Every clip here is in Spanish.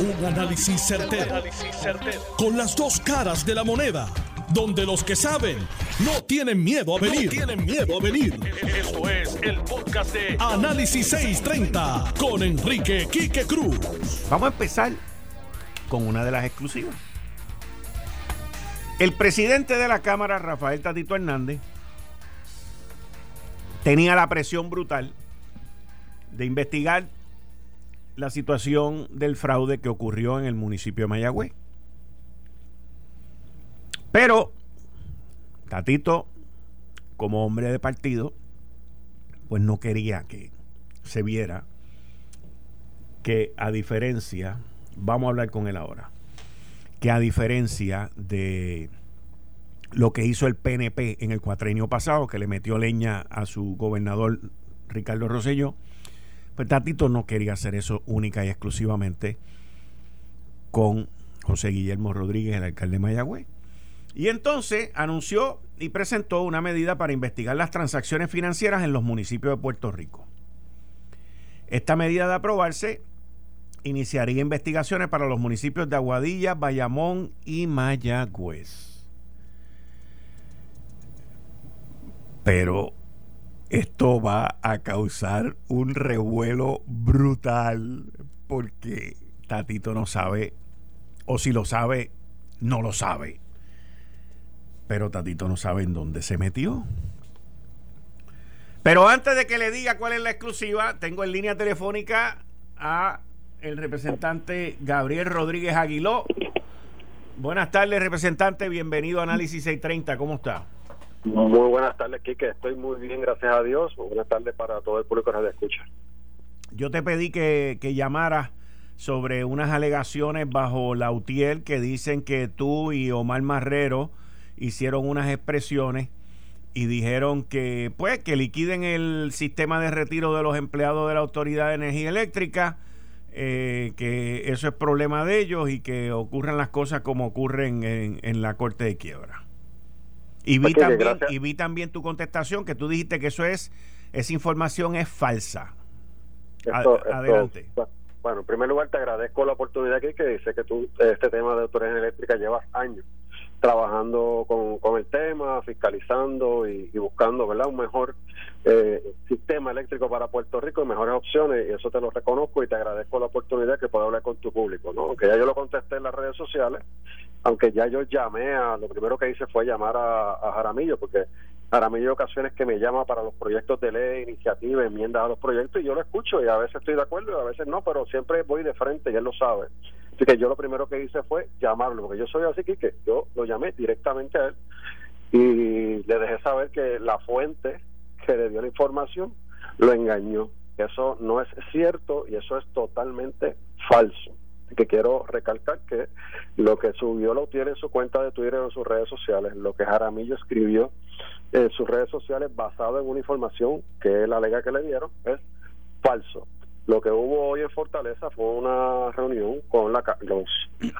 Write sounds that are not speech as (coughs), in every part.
Un análisis certero, Con las dos caras de la moneda. Donde los que saben no tienen miedo a venir. tienen miedo a venir. Esto es el podcast de Análisis 630 con Enrique Quique Cruz. Vamos a empezar con una de las exclusivas. El presidente de la Cámara, Rafael Tatito Hernández, tenía la presión brutal de investigar la situación del fraude que ocurrió en el municipio de Mayagüez. Pero Tatito, como hombre de partido, pues no quería que se viera que a diferencia, vamos a hablar con él ahora, que a diferencia de lo que hizo el PNP en el cuatrenio pasado, que le metió leña a su gobernador Ricardo Rosselló, pues Tatito no quería hacer eso única y exclusivamente con José Guillermo Rodríguez, el alcalde de Mayagüez. Y entonces anunció y presentó una medida para investigar las transacciones financieras en los municipios de Puerto Rico. Esta medida de aprobarse iniciaría investigaciones para los municipios de Aguadilla, Bayamón y Mayagüez. Pero esto va a causar un revuelo brutal porque Tatito no sabe, o si lo sabe, no lo sabe. Pero Tatito no sabe en dónde se metió. Pero antes de que le diga cuál es la exclusiva, tengo en línea telefónica a el representante Gabriel Rodríguez Aguiló. Buenas tardes, representante. Bienvenido a Análisis 630. ¿Cómo está? Muy buenas tardes, Kike. Estoy muy bien, gracias a Dios. Buenas tardes para todo el público que nos escucha. Yo te pedí que, que llamaras sobre unas alegaciones bajo la UTIEL que dicen que tú y Omar Marrero hicieron unas expresiones y dijeron que pues que liquiden el sistema de retiro de los empleados de la Autoridad de Energía Eléctrica, eh, que eso es problema de ellos y que ocurran las cosas como ocurren en, en la Corte de Quiebra. Y vi, también, y vi también tu contestación, que tú dijiste que eso es, esa información es falsa. adelante. bueno, en primer lugar te agradezco la oportunidad aquí que dice que tú este tema de autoridad eléctrica llevas años trabajando con, con el tema, fiscalizando y, buscando ¿verdad? un mejor eh, sistema eléctrico para Puerto Rico y mejores opciones, y eso te lo reconozco y te agradezco la oportunidad que pueda hablar con tu público, ¿no? Aunque ya yo lo contesté en las redes sociales, aunque ya yo llamé a, lo primero que hice fue llamar a, Jaramillo, porque Jaramillo hay ocasiones que me llama para los proyectos de ley, iniciativas, enmiendas a los proyectos, y yo lo escucho, y a veces estoy de acuerdo y a veces no, pero siempre voy de frente, y él lo sabe. Así que yo lo primero que hice fue llamarlo, porque yo soy así que yo lo llamé directamente a él y le dejé saber que la fuente que le dio la información lo engañó. Eso no es cierto y eso es totalmente falso. Que quiero recalcar que lo que subió lo tiene en su cuenta de Twitter o en sus redes sociales, lo que Jaramillo escribió en sus redes sociales basado en una información que él alega que le dieron es falso. Lo que hubo hoy en Fortaleza fue una reunión con la, los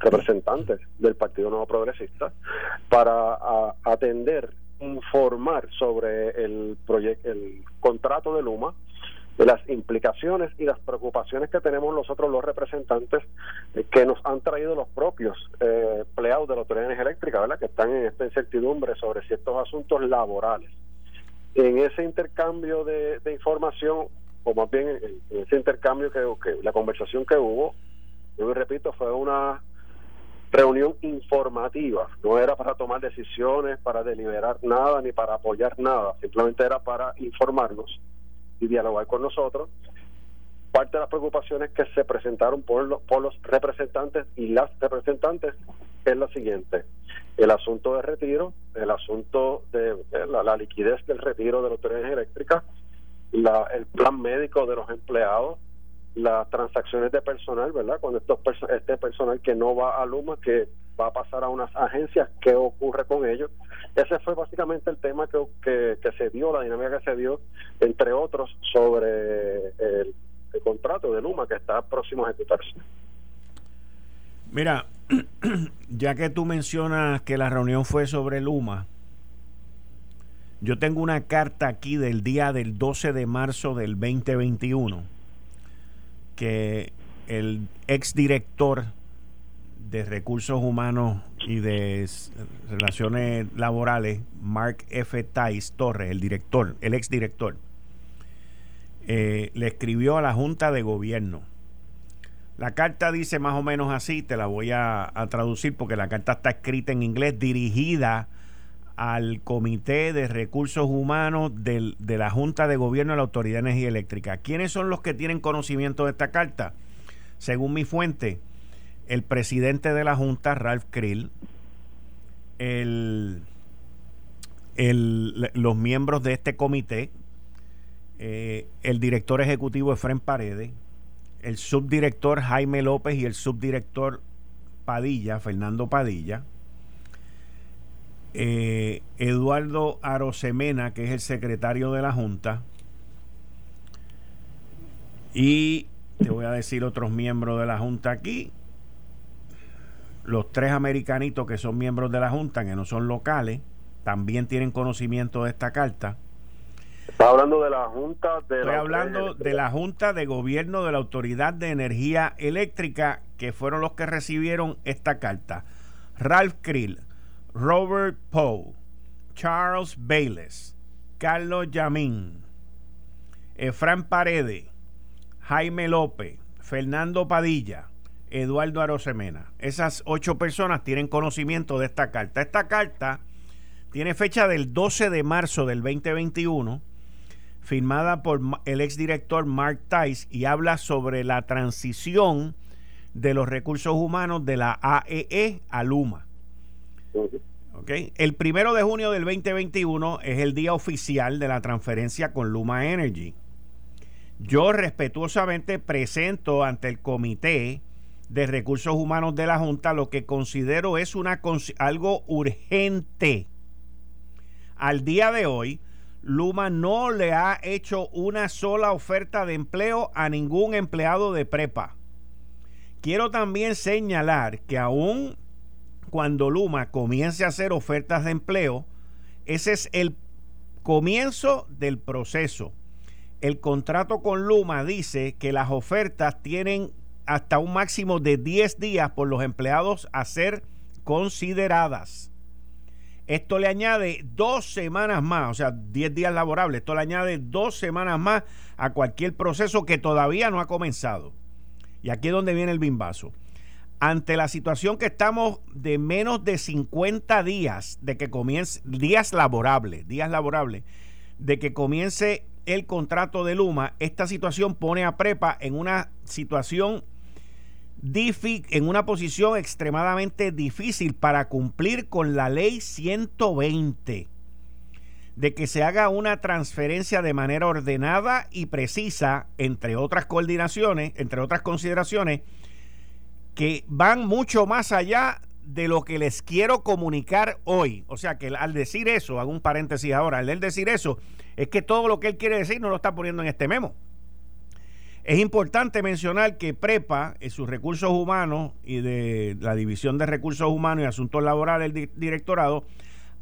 representantes del Partido Nuevo Progresista para atender, informar sobre el proyecto, el contrato de Luma, de las implicaciones y las preocupaciones que tenemos nosotros los representantes eh, que nos han traído los propios eh, de la Autoridad Eléctrica, ¿verdad? que están en esta incertidumbre sobre ciertos asuntos laborales. En ese intercambio de información o más bien en, ese intercambio que, la conversación que hubo, yo repito, fue una reunión informativa, no era para tomar decisiones, para deliberar nada, ni para apoyar nada, simplemente era para informarnos y dialogar con nosotros. Parte de las preocupaciones que se presentaron por los, por los representantes y las representantes es la siguiente. El asunto de retiro, el asunto de la, la liquidez del retiro de la autoridad eléctrica, la, el plan médico de los empleados, las transacciones de personal, ¿verdad? Cuando estos este personal que no va a Luma, que va a pasar a unas agencias, ¿qué ocurre con ellos? Ese fue básicamente el tema que, que, se dio, la dinámica que se dio, entre otros, sobre el, el contrato de Luma que está próximo a ejecutarse. Mira, (clears throat) ya que tú mencionas que la reunión fue sobre Luma, yo tengo una carta aquí del día del 12 de marzo del 2021 que el exdirector de Recursos Humanos y de Relaciones Laborales, Mark F. Tais Torres, el director, el exdirector, eh, le escribió a la Junta de Gobierno. La carta dice más o menos así, te la voy a, a traducir porque la carta está escrita en inglés, dirigida al Comité de Recursos Humanos de la Junta de Gobierno de la Autoridad de Energía Eléctrica. ¿Quiénes son los que tienen conocimiento de esta carta? Según mi fuente, el presidente de la Junta, Ralph Krill, el, los miembros de este comité, eh, el director ejecutivo Efren Paredes, el subdirector Jaime López y el subdirector Padilla, Fernando Padilla, eh, Eduardo Arosemena, que es el secretario de la Junta, y te voy a decir otros miembros de la Junta aquí, los tres americanitos que son miembros de la Junta, que no son locales, también tienen conocimiento de esta carta. Está hablando de la Junta de Estoy hablando de la Junta de Gobierno de la Autoridad de Energía Eléctrica, que fueron los que recibieron esta carta. Ralph Krill, Robert Poe, Charles Bayless, Carlos Yamín, Efran Paredes, Jaime López, Fernando Padilla, Eduardo Arosemena. Esas ocho personas tienen conocimiento de esta carta. Esta carta tiene fecha del 12 de marzo del 2021, firmada por el exdirector Mark Tice y habla sobre la transición de los recursos humanos de la AEE e a Luma. El primero de junio del 2021 es el día oficial de la transferencia con Luma Energy. Yo respetuosamente presento ante el Comité de Recursos Humanos de la Junta lo que considero es una, algo urgente. Al día de hoy, Luma no le ha hecho una sola oferta de empleo a ningún empleado de prepa. Quiero también señalar que aún cuando Luma comience a hacer ofertas de empleo, ese es el comienzo del proceso. El contrato con Luma dice que las ofertas tienen hasta un máximo de 10 días por los empleados a ser consideradas. Esto le añade dos semanas más, o sea, 10 días laborables. Esto le añade dos semanas más a cualquier proceso que todavía no ha comenzado. Y aquí es donde viene el bimbazo ante la situación que estamos de menos de 50 días de que comience, días laborables, días laborables, de que comience el contrato de Luma, esta situación pone a Prepa en una situación en una posición extremadamente difícil para cumplir con la ley 120 de que se haga una transferencia de manera ordenada y precisa, entre otras coordinaciones, entre otras consideraciones, que van mucho más allá de lo que les quiero comunicar hoy. O sea que al decir eso, hago un paréntesis ahora, al decir eso, es que todo lo que él quiere decir no lo está poniendo en este memo. Es importante mencionar que PREPA, en sus recursos humanos y de la División de Recursos Humanos y Asuntos Laborales del Directorado,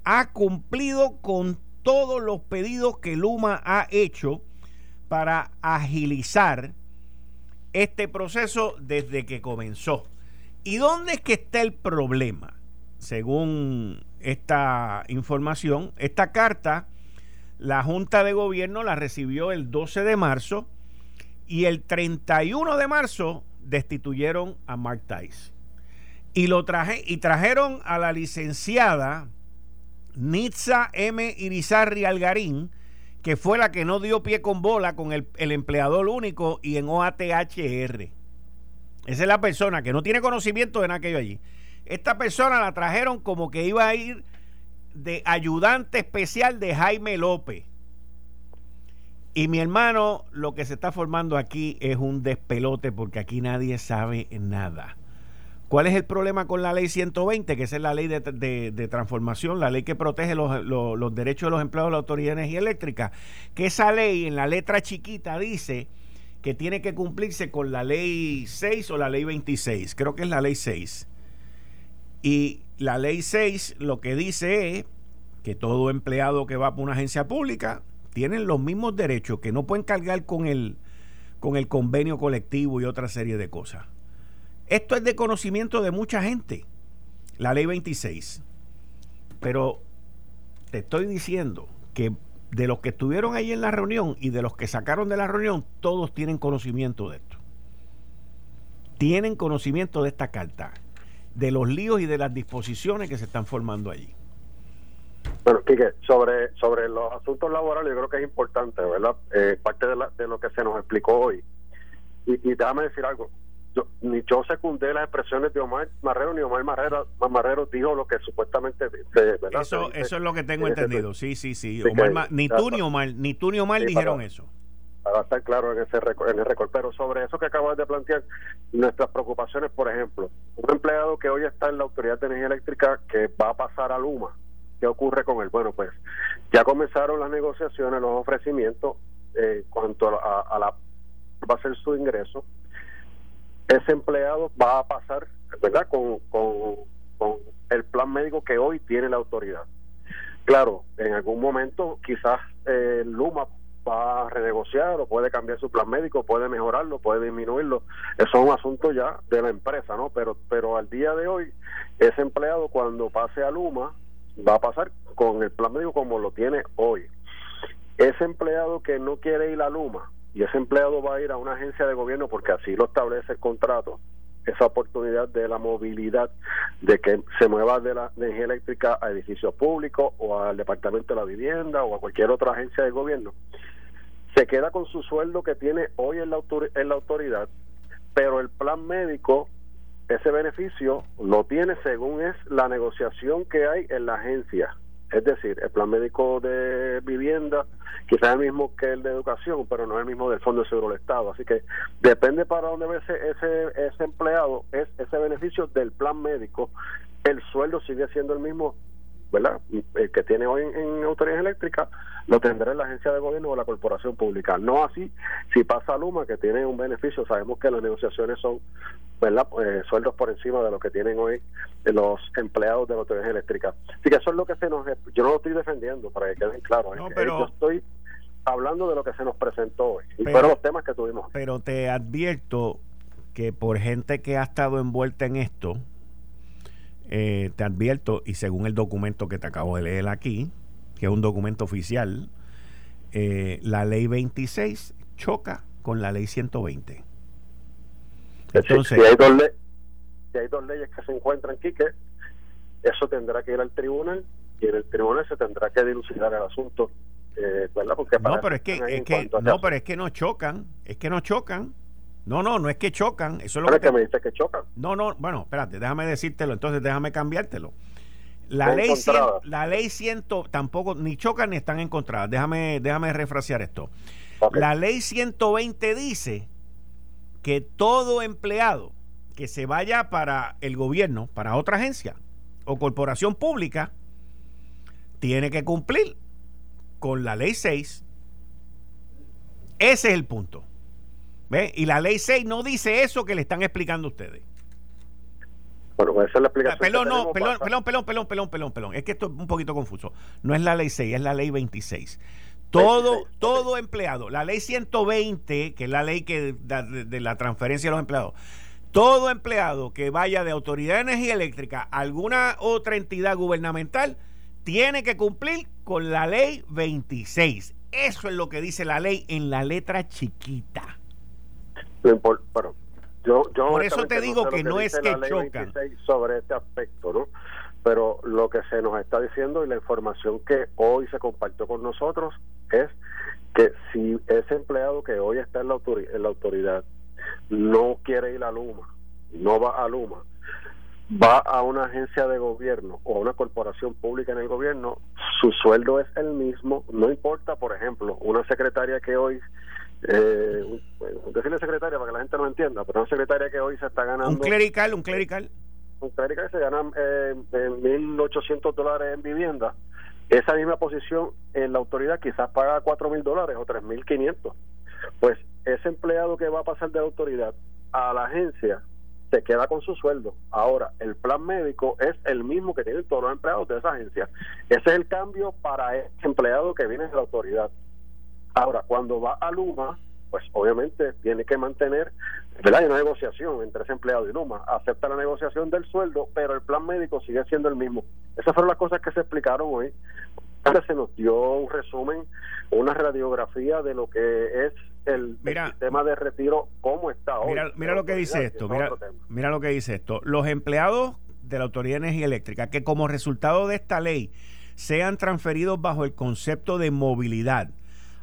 ha cumplido con todos los pedidos que Luma ha hecho para agilizar este proceso desde que comenzó. ¿Y dónde es que está el problema? Según esta información, esta carta, la Junta de Gobierno la recibió el 12 de marzo y el 31 de marzo destituyeron a Mark Tice. Y, lo traje, y trajeron a la licenciada Nitza M. Irizarri Algarín, que fue la que no dio pie con bola con el, empleador único y en OATHR. Esa es la persona que no tiene conocimiento de nada que allí. Esta persona la trajeron como que iba a ir de ayudante especial de Jaime López. Y mi hermano, lo que se está formando aquí es un despelote porque aquí nadie sabe nada. ¿Cuál es el problema con la ley 120? Que es la ley de, transformación, la ley que protege los, derechos de los empleados de la Autoridad de Energía Eléctrica. Que esa ley en la letra chiquita dice que tiene que cumplirse con la ley 6 o la ley 26. Creo que es la ley 6. Y la ley 6 lo que dice es que todo empleado que va por una agencia pública tiene los mismos derechos, que no pueden cargar con el con el convenio colectivo y otra serie de cosas. Esto es de conocimiento de mucha gente, la ley 26. Pero te estoy diciendo que de los que estuvieron ahí en la reunión y de los que sacaron de la reunión, todos tienen conocimiento de esto. Tienen conocimiento de esta carta, de los líos y de las disposiciones que se están formando allí. Bueno, Quique, sobre, sobre los asuntos laborales, yo creo que es importante, ¿verdad? Eh, parte de, de lo que se nos explicó hoy. Y, y déjame decir algo, yo, ni yo secundé las expresiones de Omar Marrero, ni Omar Marrero, Marrero dijo lo que supuestamente... ¿verdad? Eso, eso es lo que tengo entendido, sí, sí, sí. ni tú ni Omar, ni tú ni Omar dijeron eso para estar claro en ese en el récord. Pero sobre eso que acabas de plantear, nuestras preocupaciones, por ejemplo, un empleado que hoy está en la Autoridad de Energía Eléctrica que va a pasar a Luma, ¿qué ocurre con él? Bueno, pues ya comenzaron las negociaciones, los ofrecimientos eh, cuanto a, a la va a ser su ingreso ese empleado va a pasar, ¿verdad?, con, con, el plan médico que hoy tiene la autoridad. Claro, en algún momento quizás eh, Luma va a renegociar o puede cambiar su plan médico, puede mejorarlo, puede disminuirlo. Eso es un asunto ya de la empresa, ¿no? Pero, pero al día de hoy, ese empleado cuando pase a Luma va a pasar con el plan médico como lo tiene hoy. Ese empleado que no quiere ir a Luma, y ese empleado va a ir a una agencia de gobierno porque así lo establece el contrato, esa oportunidad de la movilidad, de que se mueva de la energía eléctrica a edificios públicos o al Departamento de la Vivienda o a cualquier otra agencia de gobierno, se queda con su sueldo que tiene hoy en la, en la autoridad, pero el plan médico, ese beneficio lo tiene según es la negociación que hay en la agencia. Es decir, el plan médico de vivienda quizás es el mismo que el de educación, pero no es el mismo del Fondo de Seguro del Estado. Así que depende para dónde ve ese, ese, ese empleado, es ese beneficio del plan médico. El sueldo sigue siendo el mismo ¿verdad? El que tiene hoy en, autoridad eléctrica lo tendrá en la agencia de gobierno o la corporación pública. No así si pasa Luma, que tiene un beneficio, sabemos que las negociaciones son, ¿verdad? Pues, sueldos por encima de lo que tienen hoy los empleados de la autoridad eléctrica. Así que eso es lo que se nos... Yo no lo estoy defendiendo, para que queden claros. No, pero... Yo estoy hablando de lo que se nos presentó hoy. Y fueron los temas que tuvimos. Pero te advierto que por gente que ha estado envuelta en esto, eh, te advierto, y según el documento que te acabo de leer aquí, que es un documento oficial, eh, la ley 26 choca con la ley 120. Entonces, si, hay dos hay dos leyes que se encuentran aquí, que eso tendrá que ir al tribunal y en el tribunal se tendrá que dilucidar el asunto. Eh, Porque no, pero es que, es que no, pero es que no chocan, es que no chocan. No, no, no es que chocan. Eso es lo que, me dice que chocan. No, no, bueno, espérate, déjame decírtelo, entonces déjame cambiártelo. La ley, la ley ciento tampoco ni chocan ni están encontradas. Déjame, déjame refrasear esto. La ley 120 dice que todo empleado que se vaya para el gobierno, para otra agencia o corporación pública, tiene que cumplir con la ley 6. Ese es el punto. ¿Ve? Y la ley 6 no dice eso que le están explicando ustedes. Bueno, esa es la explicación. Pelón, no, pelón, pelón, pelón, pelón, pelón, pelón, pelón. Es que esto es un poquito confuso. No es la ley 6, es la ley 26. Todo, todo empleado, la ley 120, que es la ley que de, la transferencia de los empleados, todo empleado que vaya de Autoridad de Energía Eléctrica a alguna otra entidad gubernamental tiene que cumplir con la ley 26. Eso es lo que dice la ley en la letra chiquita yo, Por eso te digo que, no es que chocan. Sobre este aspecto, ¿no? Pero lo que se nos está diciendo y la información que hoy se compartió con nosotros es que si ese empleado que hoy está en la, autoridad, en la autoridad no quiere ir a Luma, no va a Luma, va a una agencia de gobierno o a una corporación pública en el gobierno, su sueldo es el mismo, no importa, por ejemplo, una secretaria que hoy eh, decirle secretaria para que la gente no entienda, pero una secretaria que hoy se está ganando. Un clerical, un clerical. Un clerical se gana eh, 1.800 dólares en vivienda. Esa misma posición en la autoridad quizás paga 4.000 dólares o 3.500. Pues ese empleado que va a pasar de la autoridad a la agencia se queda con su sueldo. Ahora, el plan médico es el mismo que tienen todos los empleados de esa agencia. Ese es el cambio para empleado que viene de la autoridad. Ahora, cuando va a Luma, pues obviamente tiene que mantener, ¿verdad? Hay una negociación entre ese empleado y Luma, acepta la negociación del sueldo, pero el plan médico sigue siendo el mismo. Esas fueron las cosas que se explicaron hoy. Se nos dio un resumen, una radiografía de lo que es el, sistema de retiro, cómo está hoy. Mira, mira lo que dice esto, mira, mira lo que dice esto. Los empleados de la Autoridad de Energía Eléctrica que como resultado de esta ley sean transferidos bajo el concepto de movilidad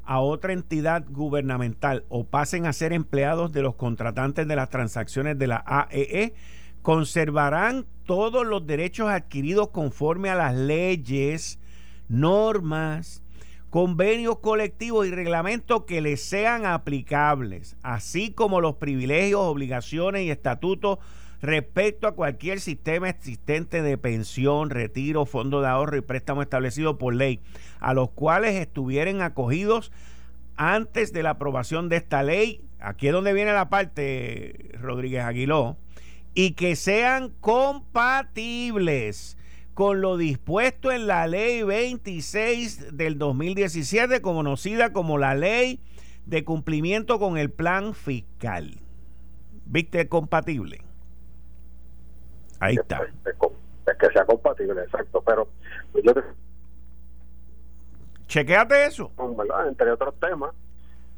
a otra entidad gubernamental o pasen a ser empleados de los contratantes de las transacciones de la AEE, e, conservarán todos los derechos adquiridos conforme a las leyes, normas, convenios colectivos y reglamentos que les sean aplicables, así como los privilegios, obligaciones y estatutos respecto a cualquier sistema existente de pensión, retiro, fondo de ahorro y préstamo establecido por ley, a los cuales estuvieran acogidos antes de la aprobación de esta ley. Aquí es donde viene la parte, Rodríguez Aguiló, y que sean compatibles con lo dispuesto en la ley 26 del 2017, conocida como la ley de cumplimiento con el plan fiscal. ¿Viste? Compatible. Ahí está. Es, que sea compatible, exacto. Pero pues, yo Chequéate eso. Entre otros temas,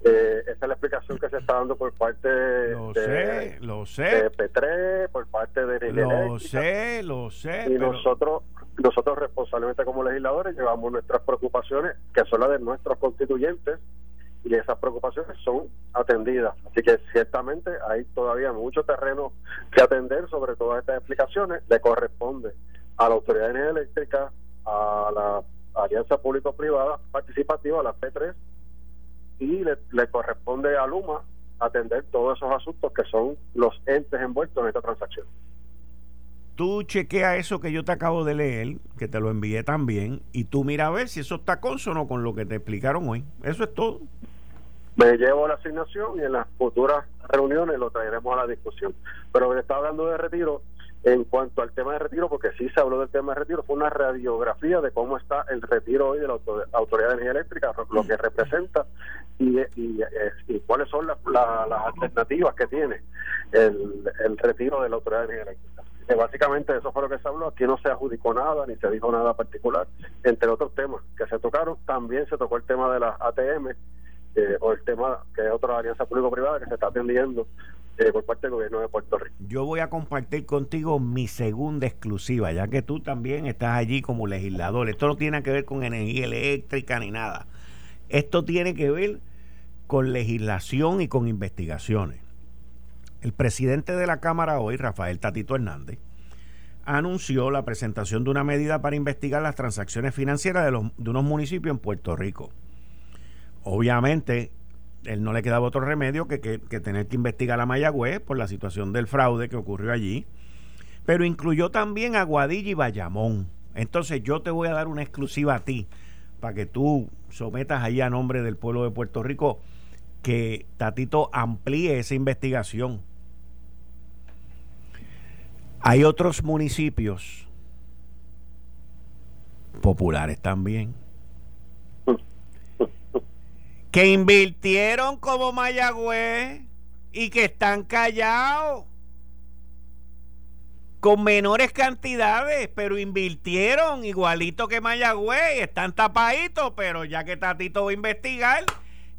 eh, esa es la explicación que se está dando por parte lo de, sé, lo sé. P3, por parte de Lo sé, lo sé. Y nosotros, nosotros responsablemente como legisladores llevamos nuestras preocupaciones, que son las de nuestros constituyentes, y esas preocupaciones son atendidas. Así que ciertamente hay todavía mucho terreno que atender sobre todas estas explicaciones. Le corresponde a la Autoridad de Energía Eléctrica, a la Alianza Público-Privada Participativa, a la P3, y le, corresponde a Luma atender todos esos asuntos que son los entes envueltos en esta transacción. Tú chequea eso que yo te acabo de leer, que te lo envié también, y tú mira a ver si eso está consono con lo que te explicaron hoy. Eso es todo me llevo la asignación y en las futuras reuniones lo traeremos a la discusión. Pero me está hablando de retiro, en cuanto al tema de retiro, porque sí se habló del tema de retiro, fue una radiografía de cómo está el retiro hoy de la Autoridad de Energía Eléctrica, lo que representa y, y, cuáles son las, alternativas que tiene el, retiro de la Autoridad de Energía Eléctrica. básicamente eso fue lo que se habló, aquí no se adjudicó nada ni se dijo nada particular, entre otros temas que se tocaron, también se tocó el tema de las ATM, o el tema que es otra alianza público-privada que se está atendiendo eh, por parte del gobierno de Puerto Rico. Yo voy a compartir contigo mi segunda exclusiva, ya que tú también estás allí como legislador. Esto no tiene que ver con energía eléctrica ni nada. Esto tiene que ver con legislación y con investigaciones. El presidente de la Cámara hoy, Rafael Tatito Hernández, anunció la presentación de una medida para investigar las transacciones financieras de, los, de unos municipios en Puerto Rico obviamente él no le quedaba otro remedio que, tener que investigar a Mayagüez por la situación del fraude que ocurrió allí, pero incluyó también a Guadilla y Bayamón. Entonces yo te voy a dar una exclusiva a ti para que tú sometas ahí a nombre del pueblo de Puerto Rico que Tatito amplíe esa investigación. Hay otros municipios populares también que invirtieron como Mayagüez y que están callados con menores cantidades, pero invirtieron igualito que Mayagüez, están tapaditos, pero ya que Tatito va a investigar,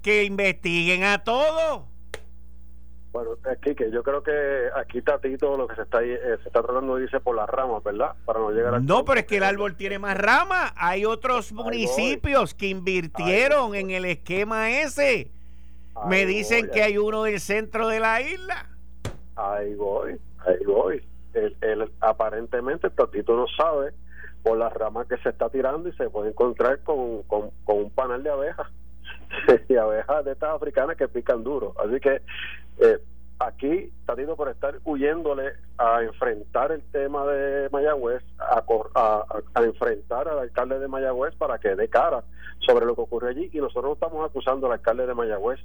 que investiguen a todos. Bueno, aquí que yo creo que aquí Tatito lo que se está eh, se está tratando dice por las ramas, ¿verdad? Para no llegar a No, pero es que el árbol tiene más ramas. Hay otros municipios que invirtieron en el esquema ese. Me dicen que hay uno del centro de la isla. Ahí voy, ahí voy. El, aparentemente Tatito no sabe por las ramas que se está tirando y se puede encontrar con, con, con un panel de abejas (laughs) y abejas de estas africanas que pican duro. Así que eh, aquí Tatito por estar huyéndole a enfrentar el tema de Mayagüez, a, a, enfrentar al alcalde de Mayagüez para que dé cara sobre lo que ocurre allí y nosotros no estamos acusando al alcalde de Mayagüez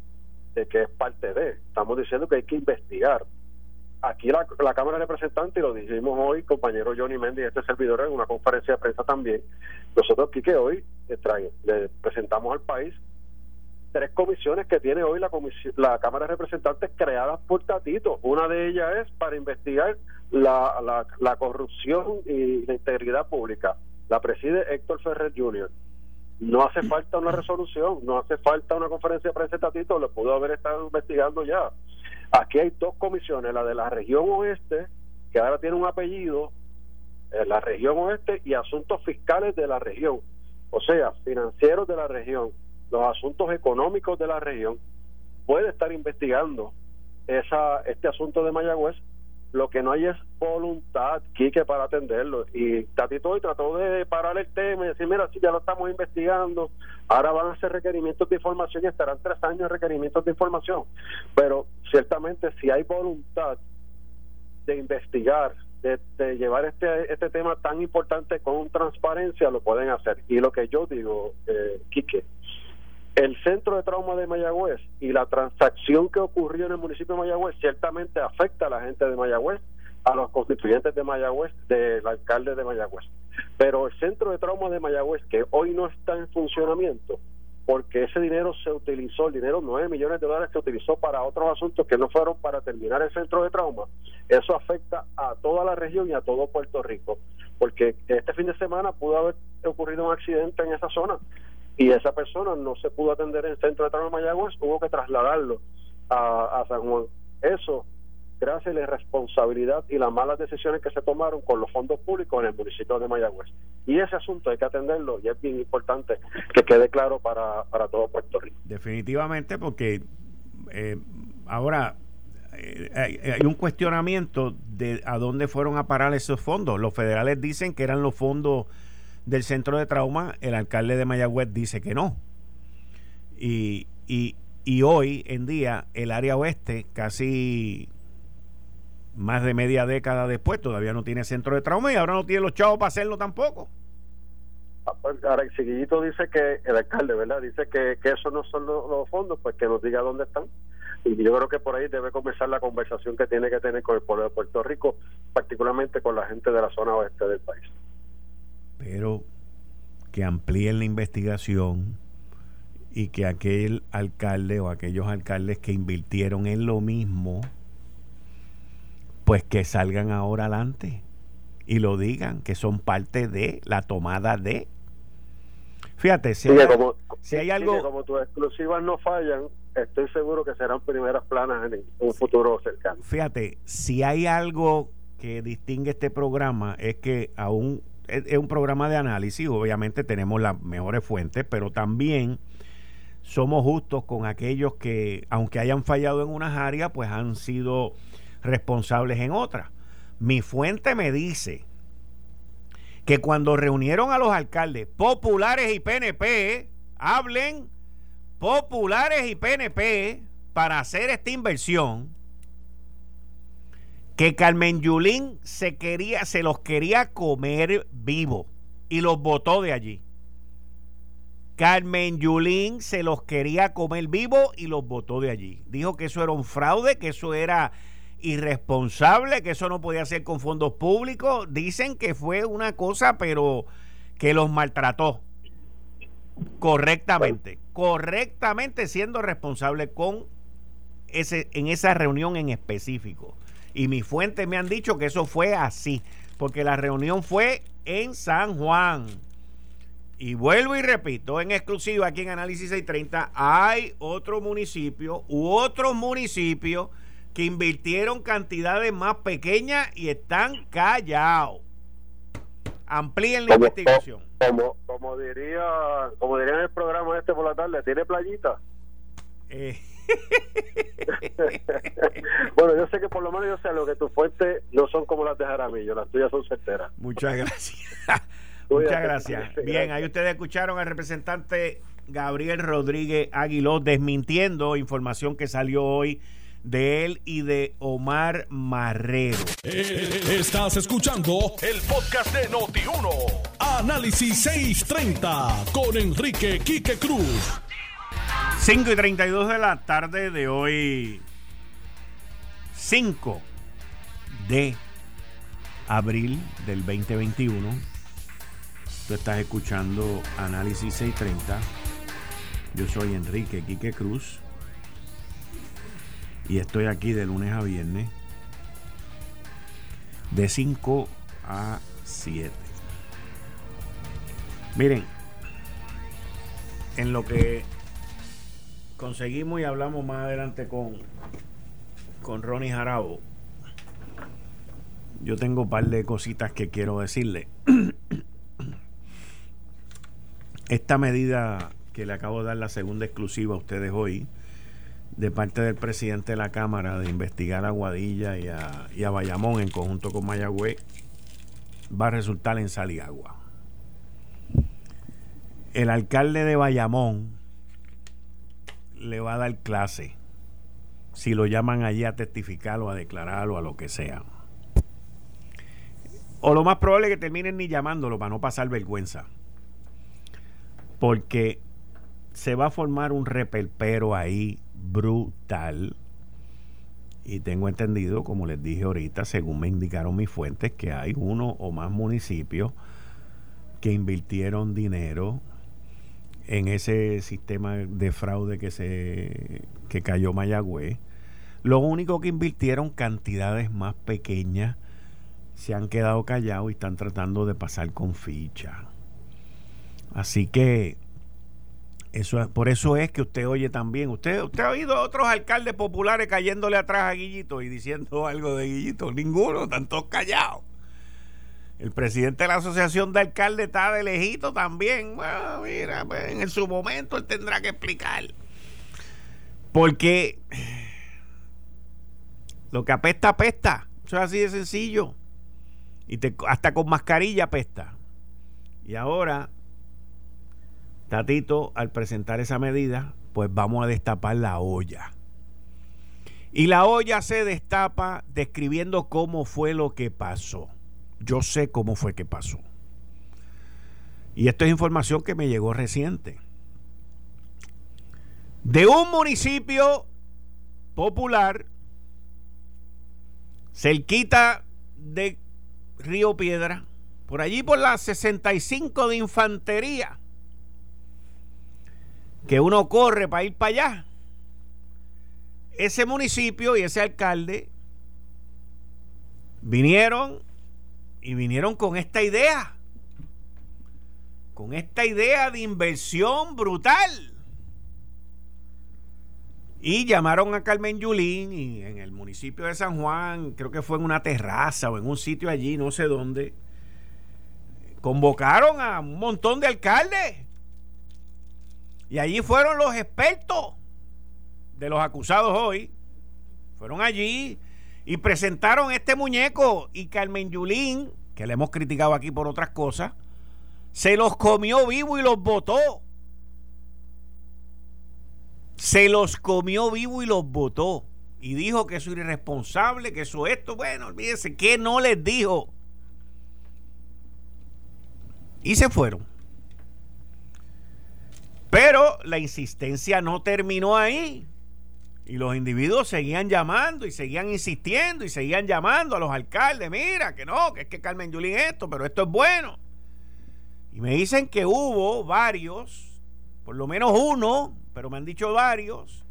de que es parte de, estamos diciendo que hay que investigar. Aquí la, Cámara de Representantes, y lo dijimos hoy, compañero Johnny Mendy, este servidor en una conferencia de prensa también, nosotros aquí que hoy le, le presentamos al país tres comisiones que tiene hoy la, la Cámara de Representantes creadas por Tatito. Una de ellas es para investigar la, la, corrupción y la integridad pública. La preside Héctor Ferrer Jr. No hace falta una resolución, no hace falta una conferencia de prensa Tatito, lo pudo haber estado investigando ya. Aquí hay dos comisiones, la de la región oeste, que ahora tiene un apellido, en la región oeste, y asuntos fiscales de la región, o sea, financieros de la región los asuntos económicos de la región, puede estar investigando esa, este asunto de Mayagüez. Lo que no hay es voluntad, Quique, para atenderlo. Y Tatito hoy trató de parar el tema y decir, mira, si ya lo estamos investigando, ahora van a hacer requerimientos de información y estarán tres años de requerimientos de información. Pero ciertamente si hay voluntad de investigar, de, llevar este, este tema tan importante con transparencia, lo pueden hacer. Y lo que yo digo, eh, Quique, el centro de trauma de Mayagüez y la transacción que ocurrió en el municipio de Mayagüez ciertamente afecta a la gente de Mayagüez, a los constituyentes de Mayagüez, del alcalde de Mayagüez. Pero el centro de trauma de Mayagüez, que hoy no está en funcionamiento, porque ese dinero se utilizó, el dinero, 9 millones de dólares se utilizó para otros asuntos que no fueron para terminar el centro de trauma, eso afecta a toda la región y a todo Puerto Rico, porque este fin de semana pudo haber ocurrido un accidente en esa zona y esa persona no se pudo atender en el centro de trauma de Mayagüez, hubo que trasladarlo a, San Juan. Eso gracias a la irresponsabilidad y las malas decisiones que se tomaron con los fondos públicos en el municipio de Mayagüez. Y ese asunto hay que atenderlo y es bien importante que quede claro para, para todo Puerto Rico. Definitivamente, porque eh, ahora eh, hay, un cuestionamiento de a dónde fueron a parar esos fondos. Los federales dicen que eran los fondos del centro de trauma, el alcalde de Mayagüez dice que no. Y, y, y hoy en día el área oeste, casi más de media década después, todavía no tiene centro de trauma y ahora no tiene los chavos para hacerlo tampoco. Ah, pues, ahora el Chiquillito dice que, el alcalde, ¿verdad? Dice que, que eso no son los, fondos, pues que nos diga dónde están. Y yo creo que por ahí debe comenzar la conversación que tiene que tener con el pueblo de Puerto Rico, particularmente con la gente de la zona oeste del país pero que amplíen la investigación y que aquel alcalde o aquellos alcaldes que invirtieron en lo mismo, pues que salgan ahora adelante y lo digan, que son parte de la tomada de. Fíjate, si, hay, como, si hay algo... como tus exclusivas no fallan, estoy seguro que serán primeras planas en un futuro cercano. Fíjate, si hay algo que distingue este programa es que aún es, un programa de análisis, obviamente tenemos las mejores fuentes, pero también somos justos con aquellos que, aunque hayan fallado en unas áreas, pues han sido responsables en otras. Mi fuente me dice que cuando reunieron a los alcaldes populares y PNP, hablen populares y PNP para hacer esta inversión, que Carmen Yulín se quería, se los quería comer vivo y los votó de allí. Carmen Yulín se los quería comer vivo y los votó de allí. Dijo que eso era un fraude, que eso era irresponsable, que eso no podía ser con fondos públicos. Dicen que fue una cosa, pero que los maltrató correctamente, correctamente siendo responsable con ese en esa reunión en específico. Y mis fuentes me han dicho que eso fue así, porque la reunión fue en San Juan. Y vuelvo y repito, en exclusiva aquí en Análisis 630, hay otro municipio u otros municipios que invirtieron cantidades más pequeñas y están callados. Amplíen la investigación. Como, como, diría, como diría en el programa este por la tarde, ¿tiene playita? Eh, (laughs) bueno, yo sé que por lo menos yo sé lo que tus fuentes no son como las de Jaramillo, las tuyas son certeras. Muchas gracias. (laughs) Muchas gracias. Bien, ahí ustedes escucharon al representante Gabriel Rodríguez Aguiló desmintiendo información que salió hoy de él y de Omar Marrero. Eh, estás escuchando el podcast de Noti1. Análisis 630 con Enrique Quique Cruz. 5 y 32 de la tarde de hoy, 5 de abril del 2021. Tú estás escuchando Análisis 630. Yo soy Enrique Quique Cruz y estoy aquí de lunes a viernes de 5 a 7. Miren, en lo que conseguimos y hablamos más adelante con, con Ronnie Jarabo, yo tengo un par de cositas que quiero decirle. (coughs) Esta medida que le acabo de dar la segunda exclusiva a ustedes hoy, de parte del presidente de la Cámara de investigar a Guadilla y a, y a Bayamón en conjunto con Mayagüez, va a resultar en sal y agua. El alcalde de Bayamón le va a dar clase si lo llaman allí a testificar o a declarar o a lo que sea. O lo más probable es que terminen ni llamándolo para no pasar vergüenza. Porque se va a formar un repelpero ahí brutal. Y tengo entendido, como les dije ahorita, según me indicaron mis fuentes, que hay uno o más municipios que invirtieron dinero en ese sistema de fraude que se que cayó Mayagüez. Lo único que invirtieron cantidades más pequeñas se han quedado callados y están tratando de pasar con ficha. Así que eso, por eso es que usted oye también, usted, usted ha oído a otros alcaldes populares cayéndole atrás a Guillito y diciendo (laughs) algo de Guillito. Ninguno, están todos callados. El presidente de la Asociación de Alcaldes está de lejito también. Mira, pues, en su momento él tendrá que explicar. Porque lo que apesta, apesta. Eso es así de sencillo. Y te, hasta con mascarilla apesta. Y ahora Tatito, al presentar esa medida, pues vamos a destapar la olla. Y la olla se destapa describiendo cómo fue lo que pasó. Yo sé cómo fue que pasó. Y esto es información que me llegó reciente. De un municipio popular, cerquita de Río Piedra, por allí por la 65 de Infantería, que uno corre para ir para allá. Ese municipio y ese alcalde vinieron y vinieron con esta idea, con esta idea de inversión brutal. Y llamaron a Carmen Yulín y en el municipio de San Juan, creo que fue en una terraza o en un sitio allí, no sé dónde, convocaron a un montón de alcaldes y allí fueron los expertos de los acusados hoy. Fueron allí y presentaron este muñeco y Carmen Yulín, que le hemos criticado aquí por otras cosas, se los comió vivo y los votó. Se los comió vivo y los votó. Y dijo que eso irresponsable, que eso esto, bueno, olvídense, que no les dijo. Y se fueron. Pero la insistencia no terminó ahí. Y los individuos seguían llamando y seguían insistiendo y seguían llamando a los alcaldes. Mira, que no, que es que Carmen Yulín esto, pero esto es bueno. Y me dicen que hubo varios, por lo menos uno, pero me han dicho varios,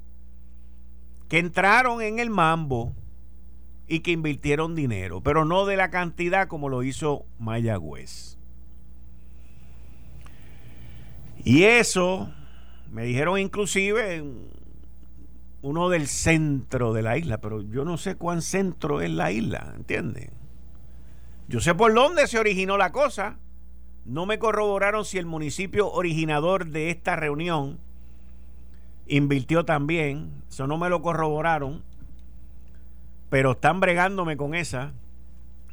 que entraron en el mambo y que invirtieron dinero, pero no de la cantidad como lo hizo Mayagüez. Y eso, me dijeron inclusive uno del centro de la isla, pero yo no sé cuán centro es la isla, ¿entienden? Yo sé por dónde se originó la cosa. No me corroboraron si el municipio originador de esta reunión invirtió también. Eso no me lo corroboraron. Pero están bregándome con esa.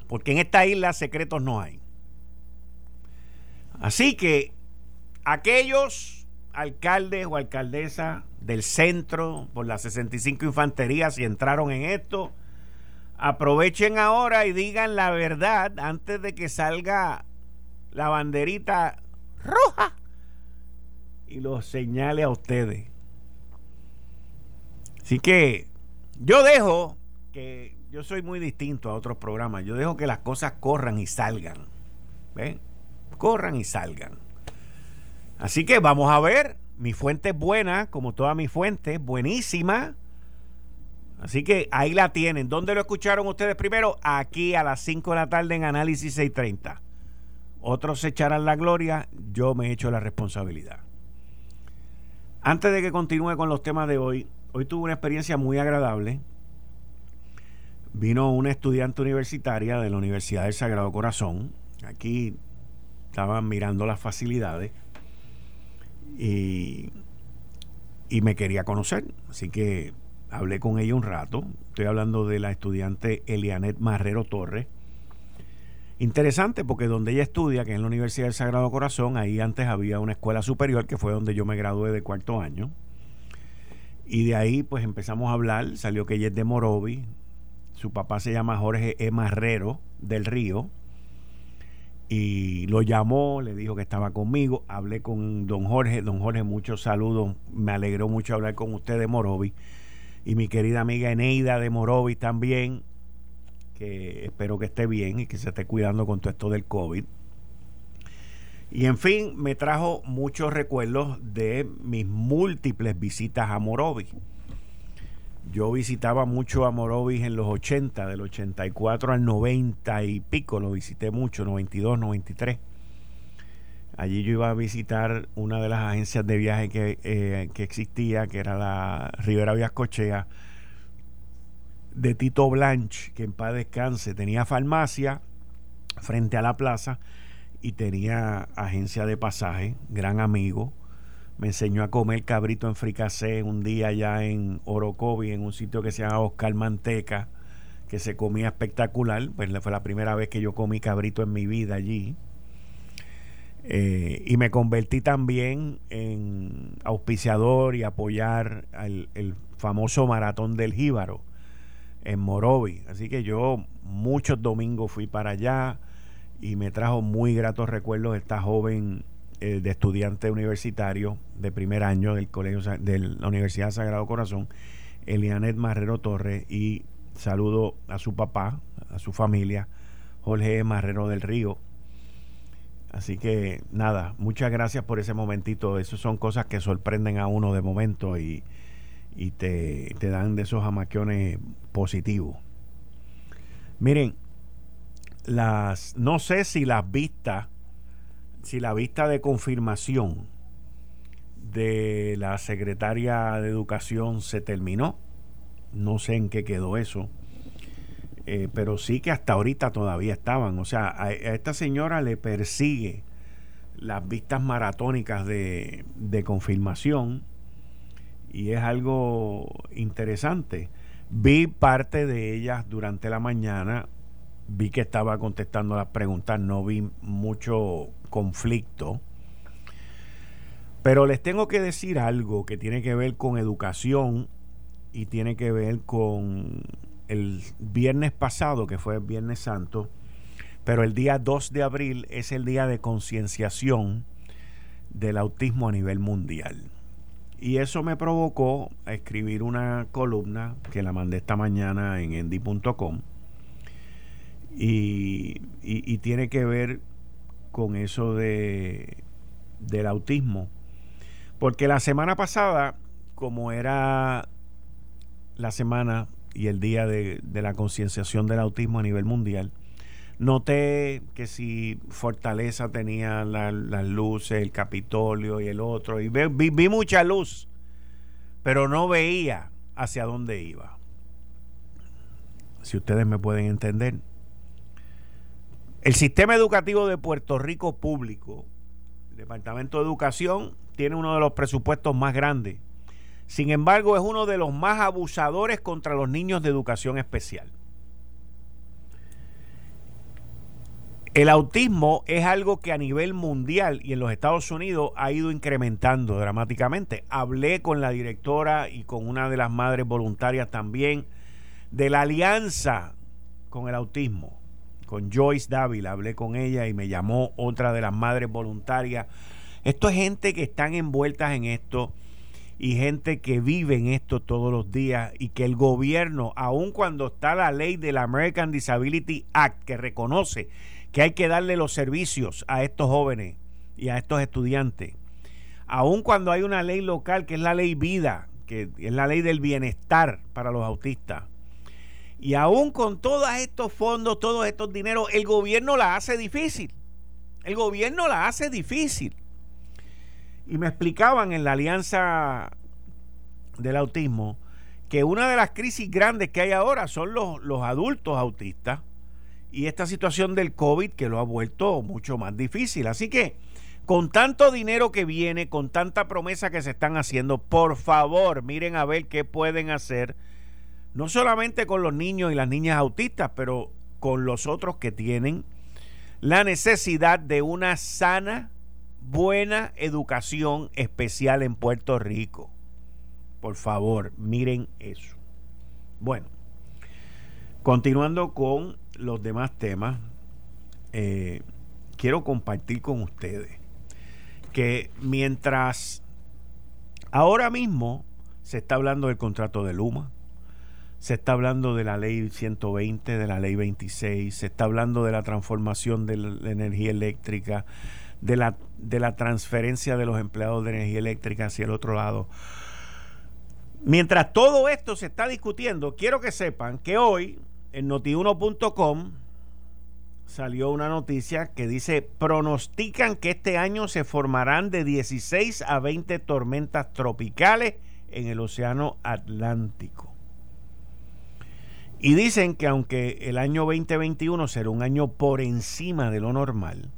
Porque en esta isla secretos no hay. Así que aquellos alcaldes o alcaldesas del centro por las 65 infanterías si entraron en esto, aprovechen ahora y digan la verdad antes de que salga la banderita roja y lo señale a ustedes. Así que yo dejo que yo soy muy distinto a otros programas. Yo dejo que las cosas corran y salgan. ¿Ven? Corran y salgan. Así que vamos a ver, mi fuente es buena, como toda mi fuente, buenísima. Así que ahí la tienen. ¿Dónde lo escucharon ustedes primero? Aquí a las 5 de la tarde en Análisis 630. Otros se echarán la gloria, yo me echo la responsabilidad. Antes de que continúe con los temas de hoy, hoy tuve una experiencia muy agradable. Vino una estudiante universitaria de la Universidad del Sagrado Corazón. Aquí estaban mirando las facilidades y, y me quería conocer. Así que hablé con ella un rato. Estoy hablando de la estudiante Elianet Marrero Torres. Interesante porque donde ella estudia, que es en la Universidad del Sagrado Corazón, ahí antes había una escuela superior que fue donde yo me gradué de cuarto año. Y de ahí pues empezamos a hablar, salió que ella es de Morovi, su papá se llama Jorge E. Marrero del Río, y lo llamó, le dijo que estaba conmigo, hablé con don Jorge, don Jorge, muchos saludos, me alegró mucho hablar con usted de Morovi y mi querida amiga Eneida de Morovis también, que espero que esté bien y que se esté cuidando con todo esto del COVID. Y en fin, me trajo muchos recuerdos de mis múltiples visitas a Morovis. Yo visitaba mucho a Morovis en los 80, del 84 al 90 y pico, lo visité mucho, 92, 93. Allí yo iba a visitar una de las agencias de viaje que, eh, que existía, que era la Rivera Viascochea, de Tito Blanche, que en paz descanse. Tenía farmacia frente a la plaza y tenía agencia de pasaje, gran amigo. Me enseñó a comer cabrito en fricacé un día allá en Orocovi, en un sitio que se llama Oscar Manteca, que se comía espectacular. Pues fue la primera vez que yo comí cabrito en mi vida allí. Eh, y me convertí también en auspiciador y apoyar al, el famoso maratón del Jíbaro en Morovi. Así que yo muchos domingos fui para allá y me trajo muy gratos recuerdos esta joven eh, de estudiante universitario de primer año del colegio de la Universidad Sagrado Corazón, Elianet Marrero Torres, y saludo a su papá, a su familia, Jorge Marrero del Río, Así que nada, muchas gracias por ese momentito. Esas son cosas que sorprenden a uno de momento y, te, dan de esos amaquiones positivos. Miren, las no sé si las vistas, si la vista de confirmación de la secretaria de Educación se terminó. No sé en qué quedó eso. Eh, pero sí que hasta ahorita todavía estaban. O sea, a, esta señora le persigue las vistas maratónicas de, de confirmación y es algo interesante. Vi parte de ellas durante la mañana, vi que estaba contestando las preguntas, no vi mucho conflicto. Pero les tengo que decir algo que tiene que ver con educación y tiene que ver con el viernes pasado, que fue Viernes Santo, pero el día 2 de abril es el día de concienciación del autismo a nivel mundial. Y eso me provocó a escribir una columna que la mandé esta mañana en endy.com y, tiene que ver con eso de, del autismo. Porque la semana pasada, como era la semana y el día de, la concienciación del autismo a nivel mundial, noté que si Fortaleza tenía las luces, el Capitolio y el otro, y vi, mucha luz, pero no veía hacia dónde iba. Si ustedes me pueden entender. El sistema educativo de Puerto Rico público, el Departamento de Educación, tiene uno de los presupuestos más grandes sin embargo, es uno de los más abusadores contra los niños de educación especial. El autismo es algo que a nivel mundial y en los Estados Unidos ha ido incrementando dramáticamente. Hablé con la directora y con una de las madres voluntarias también de la alianza con el autismo, con Joyce Dávila. Hablé con ella y me llamó otra de las madres voluntarias. Esto es gente que están envueltas en esto y gente que vive en esto todos los días y que el gobierno, aun cuando está la ley del American Disability Act que reconoce que hay que darle los servicios a estos jóvenes y a estos estudiantes, aun cuando hay una ley local que es la ley vida, que es la ley del bienestar para los autistas. Y aún con todos estos fondos, todos estos dineros, el gobierno la hace difícil. El gobierno la hace difícil. Y me explicaban en la Alianza del Autismo que una de las crisis grandes que hay ahora son los, los adultos autistas y esta situación del COVID que lo ha vuelto mucho más difícil. Así que con tanto dinero que viene, con tanta promesa que se están haciendo, por favor, miren a ver qué pueden hacer, no solamente con los niños y las niñas autistas, pero con los otros que tienen la necesidad de una sana, buena educación especial en Puerto Rico. Por favor, miren eso. Bueno, continuando con los demás temas, eh, quiero compartir con ustedes que mientras ahora mismo se está hablando del contrato de Luma, se está hablando de la ley 120, de la ley 26, se está hablando de la transformación de la energía eléctrica, de la, de la transferencia de los empleados de energía eléctrica hacia el otro lado. Mientras todo esto se está discutiendo, quiero que sepan que hoy en notiuno.com salió una noticia que dice, pronostican que este año se formarán de 16 a 20 tormentas tropicales en el Océano Atlántico. Y dicen que aunque el año 2021 será un año por encima de lo normal,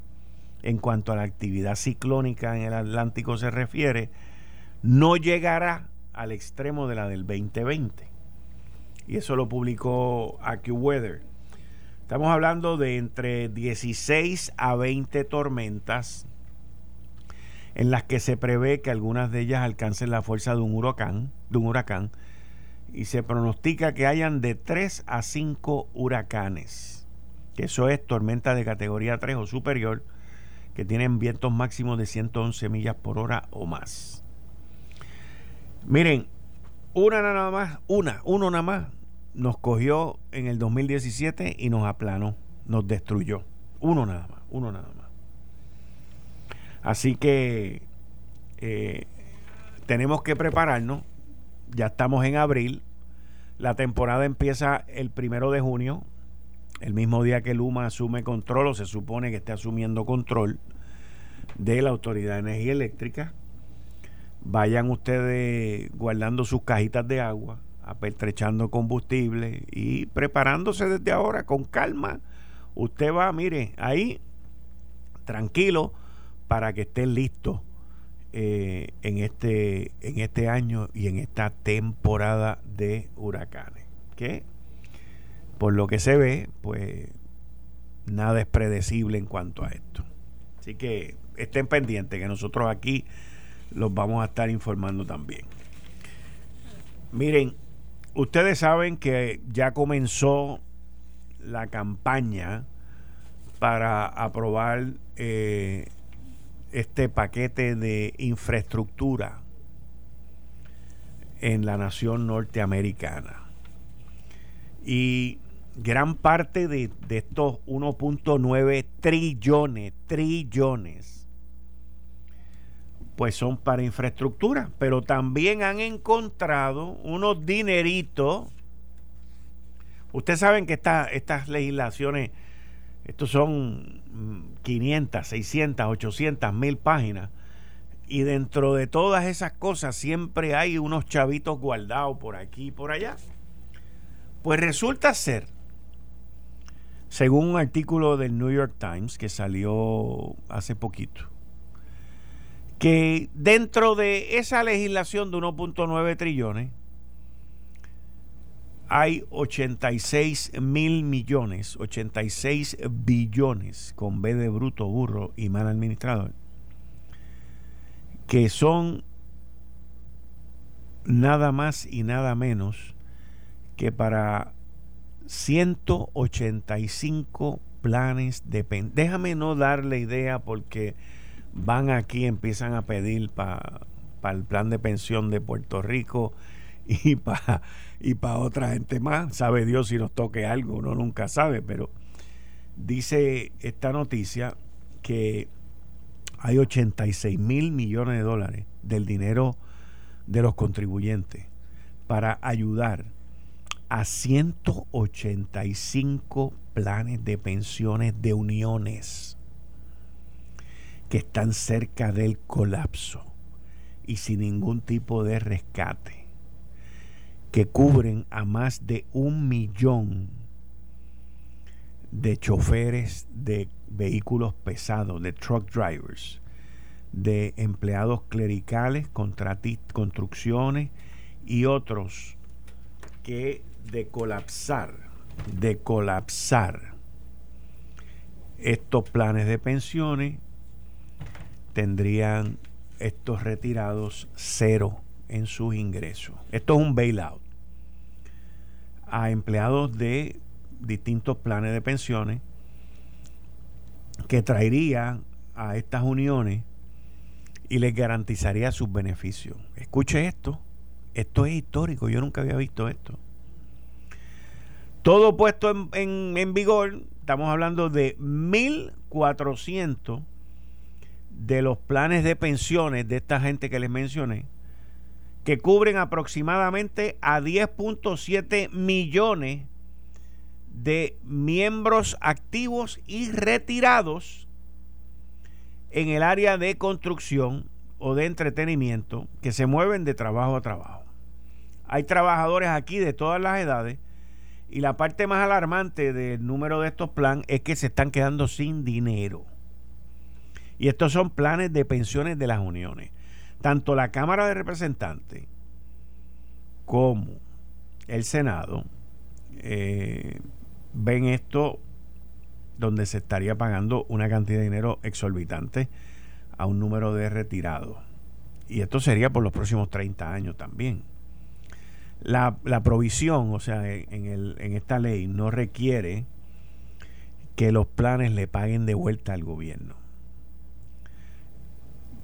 en cuanto a la actividad ciclónica en el Atlántico se refiere, no llegará al extremo de la del 2020. Y eso lo publicó AccuWeather. Estamos hablando de entre 16 a 20 tormentas en las que se prevé que algunas de ellas alcancen la fuerza de un huracán, de un huracán y se pronostica que hayan de 3 a 5 huracanes, que eso es tormenta de categoría 3 o superior, que tienen vientos máximos de 111 millas por hora o más. Miren, una nada más, una, uno nada más nos cogió en el 2017 y nos aplanó, nos destruyó. Uno nada más, uno nada más. Así que eh, tenemos que prepararnos. Ya estamos en abril. La temporada empieza el primero de junio, el mismo día que Luma asume control o se supone que esté asumiendo control de la Autoridad de Energía Eléctrica. Vayan ustedes guardando sus cajitas de agua apertrechando combustible y preparándose desde ahora con calma. Usted va, mire, ahí tranquilo para que esté listo eh, en, este, en este año y en esta temporada de huracanes. Que por lo que se ve, pues nada es predecible en cuanto a esto. Así que estén pendientes que nosotros aquí los vamos a estar informando también. Miren, Ustedes saben que ya comenzó la campaña para aprobar eh, este paquete de infraestructura en la nación norteamericana. Y gran parte de, de estos 1.9 trillones, trillones, pues son para infraestructura, pero también han encontrado unos dineritos. Ustedes saben que estas legislaciones, estos son 500, 600, 800 mil páginas, y dentro de todas esas cosas siempre hay unos chavitos guardados por aquí y por allá. Pues resulta ser, según un artículo del New York Times que salió hace poquito, que dentro de esa legislación de 1.9 trillones hay 86 mil millones, 86 billones con B de bruto, burro y mal administrador, que son nada más y nada menos que para 185 planes de... Déjame no darle idea porque van aquí, empiezan a pedir para el plan de pensión de Puerto Rico y para y para otra gente más. Sabe Dios si nos toque algo, uno nunca sabe, pero dice esta noticia que hay 86 mil millones de dólares del dinero de los contribuyentes para ayudar a 185 planes de pensiones de uniones que están cerca del colapso y sin ningún tipo de rescate, que cubren a más de un millón de choferes de vehículos pesados, de truck drivers, de empleados clericales, construcciones y otros que de colapsar, de colapsar estos planes de pensiones, tendrían estos retirados cero en sus ingresos. Esto es un bailout a empleados de distintos planes de pensiones que traería a estas uniones y les garantizaría sus beneficios. Escuche esto, esto es histórico, yo nunca había visto esto. Todo puesto en, en, vigor, estamos hablando de 1.400 de los planes de pensiones de esta gente que les mencioné, que cubren aproximadamente a 10.7 millones de miembros activos y retirados en el área de construcción o de entretenimiento que se mueven de trabajo a trabajo. Hay trabajadores aquí de todas las edades y la parte más alarmante del número de estos planes es que se están quedando sin dinero. Y estos son planes de pensiones de las uniones. Tanto la Cámara de Representantes como el Senado eh, ven esto donde se estaría pagando una cantidad de dinero exorbitante a un número de retirados. Y esto sería por los próximos 30 años también. La, provisión, o sea, en, esta ley no requiere que los planes le paguen de vuelta al gobierno.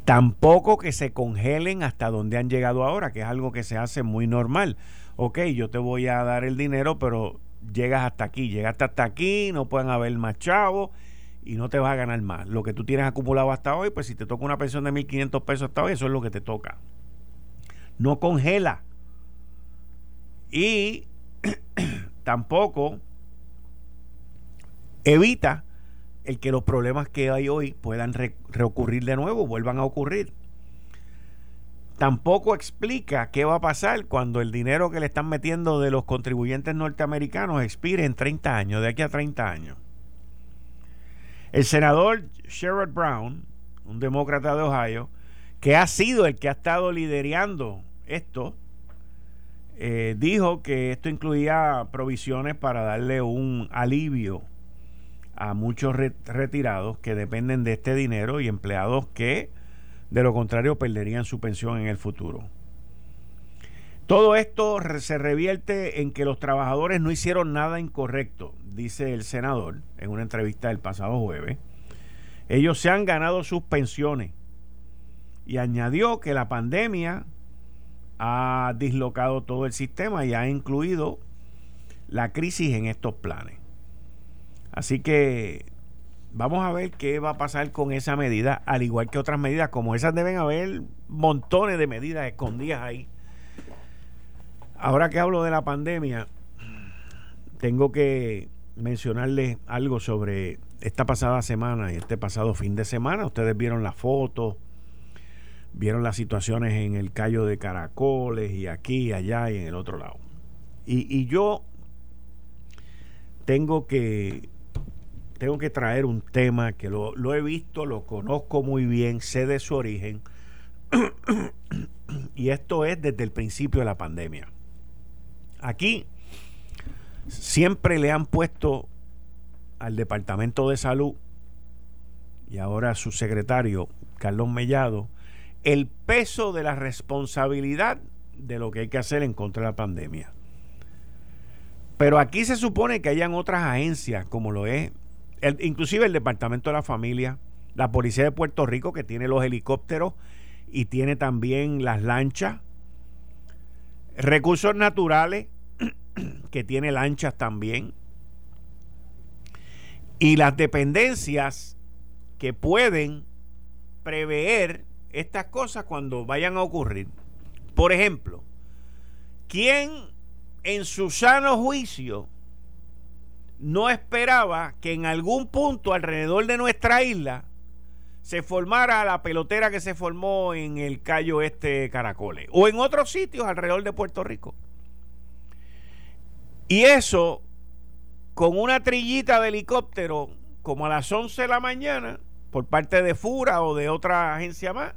Tampoco que se congelen hasta donde han llegado ahora, que es algo que se hace muy normal. Ok, yo te voy a dar el dinero, pero llegas hasta aquí, llegaste hasta aquí, no pueden haber más chavos y no te vas a ganar más. Lo que tú tienes acumulado hasta hoy, pues si te toca una pensión de 1.500 pesos hasta hoy, eso es lo que te toca. No congela. Y (clears throat) tampoco evita el que los problemas que hay hoy puedan reocurrir de nuevo, vuelvan a ocurrir tampoco explica qué va a pasar cuando el dinero que le están metiendo de los contribuyentes norteamericanos expire en 30 años, de aquí a 30 años. El senador Sherrod Brown, un demócrata de Ohio, que ha sido el que ha estado liderando esto, eh, dijo que esto incluía provisiones para darle un alivio a muchos retirados que dependen de este dinero y empleados que de lo contrario, perderían su pensión en el futuro. Todo esto se revierte en que los trabajadores no hicieron nada incorrecto, dice el senador en una entrevista del pasado jueves. Ellos se han ganado sus pensiones y añadió que la pandemia ha dislocado todo el sistema y ha incluido la crisis en estos planes. Así que Vamos a ver qué va a pasar con esa medida, al igual que otras medidas, como esas deben haber montones de medidas escondidas ahí. Ahora que hablo de la pandemia, tengo que mencionarles algo sobre esta pasada semana y este pasado fin de semana. Ustedes vieron las fotos, vieron las situaciones en el Cayo de Caracoles y aquí, allá y en el otro lado. Y, y yo tengo que tengo que traer un tema que lo, he visto, lo conozco muy bien, sé de su origen. (coughs) y esto es desde el principio de la pandemia. Aquí siempre le han puesto al Departamento de Salud y ahora a su secretario, Carlos Mellado, el peso de la responsabilidad de lo que hay que hacer en contra de la pandemia. Pero aquí se supone que hayan otras agencias, como lo es inclusive el Departamento de la Familia, la Policía de Puerto Rico que tiene los helicópteros y tiene también las lanchas, recursos naturales (clears throat) que tiene lanchas también, y las dependencias que pueden prever estas cosas cuando vayan a ocurrir. Por ejemplo, ¿quién en su sano juicio no esperaba que en algún punto alrededor de nuestra isla se formara la pelotera que se formó en el Cayo Este Caracoles o en otros sitios alrededor de Puerto Rico. Y eso, con una trillita de helicóptero, como a las 11 de la mañana, por parte de FURA o de otra agencia más,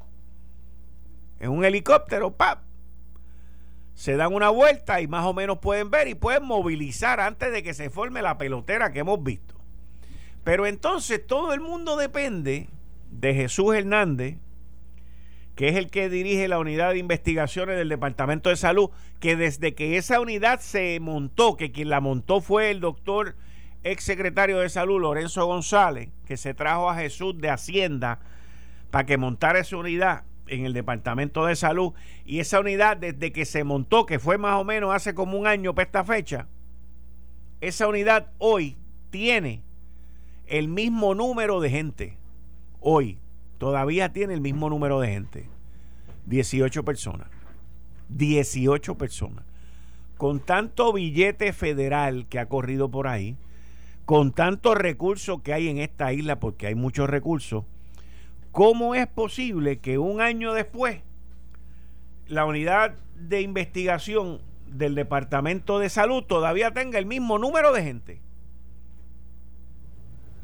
en un helicóptero, ¡pap! Se dan una vuelta y más o menos pueden ver y pueden movilizar antes de que se forme la pelotera que hemos visto. Pero entonces todo el mundo depende de Jesús Hernández, que es el que dirige la unidad de investigaciones del Departamento de Salud, que desde que esa unidad se montó, que quien la montó fue el doctor ex secretario de Salud, Lorenzo González, que se trajo a Jesús de Hacienda para que montara esa unidad en el Departamento de Salud. Y esa unidad, desde que se montó, que fue más o menos hace como un año para esta fecha, esa unidad hoy tiene el mismo número de gente hoy todavía tiene el mismo número de gente. 18 personas. 18 personas. Con tanto billete federal que ha corrido por ahí, con tantos recursos que hay en esta isla, porque hay muchos recursos, ¿cómo es posible que un año después la unidad de investigación del Departamento de Salud todavía tenga el mismo número de gente?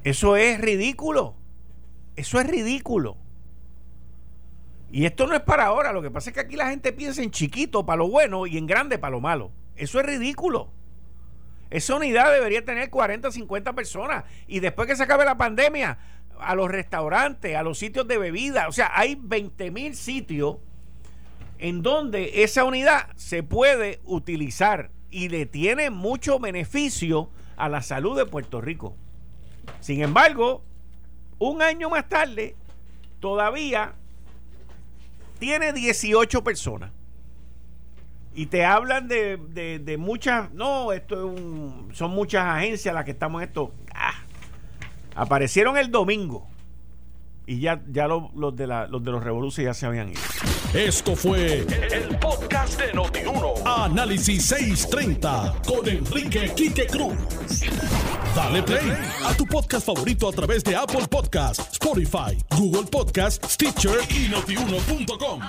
Eso es ridículo. Eso es ridículo. Y esto no es para ahora. Lo que pasa es que aquí la gente piensa en chiquito para lo bueno y en grande para lo malo. Eso es ridículo. Esa unidad debería tener 40, 50 personas. Y después que se acabe la pandemia, a los restaurantes, a los sitios de bebida. O sea, hay 20 mil sitios en donde esa unidad se puede utilizar y le tiene mucho beneficio a la salud de Puerto Rico. Sin embargo, un año más tarde, todavía tiene 18 personas. Y te hablan de, muchas, no, esto es un, son muchas agencias las que estamos en esto. Ah, aparecieron el domingo. Y ya, ya los, de los de los ya se habían ido. Esto fue el, podcast de Notiuno. Análisis 630 con Enrique Quique Cruz. Dale play a tu podcast favorito a través de Apple Podcasts, Spotify, Google Podcasts, Stitcher y notiuno.com.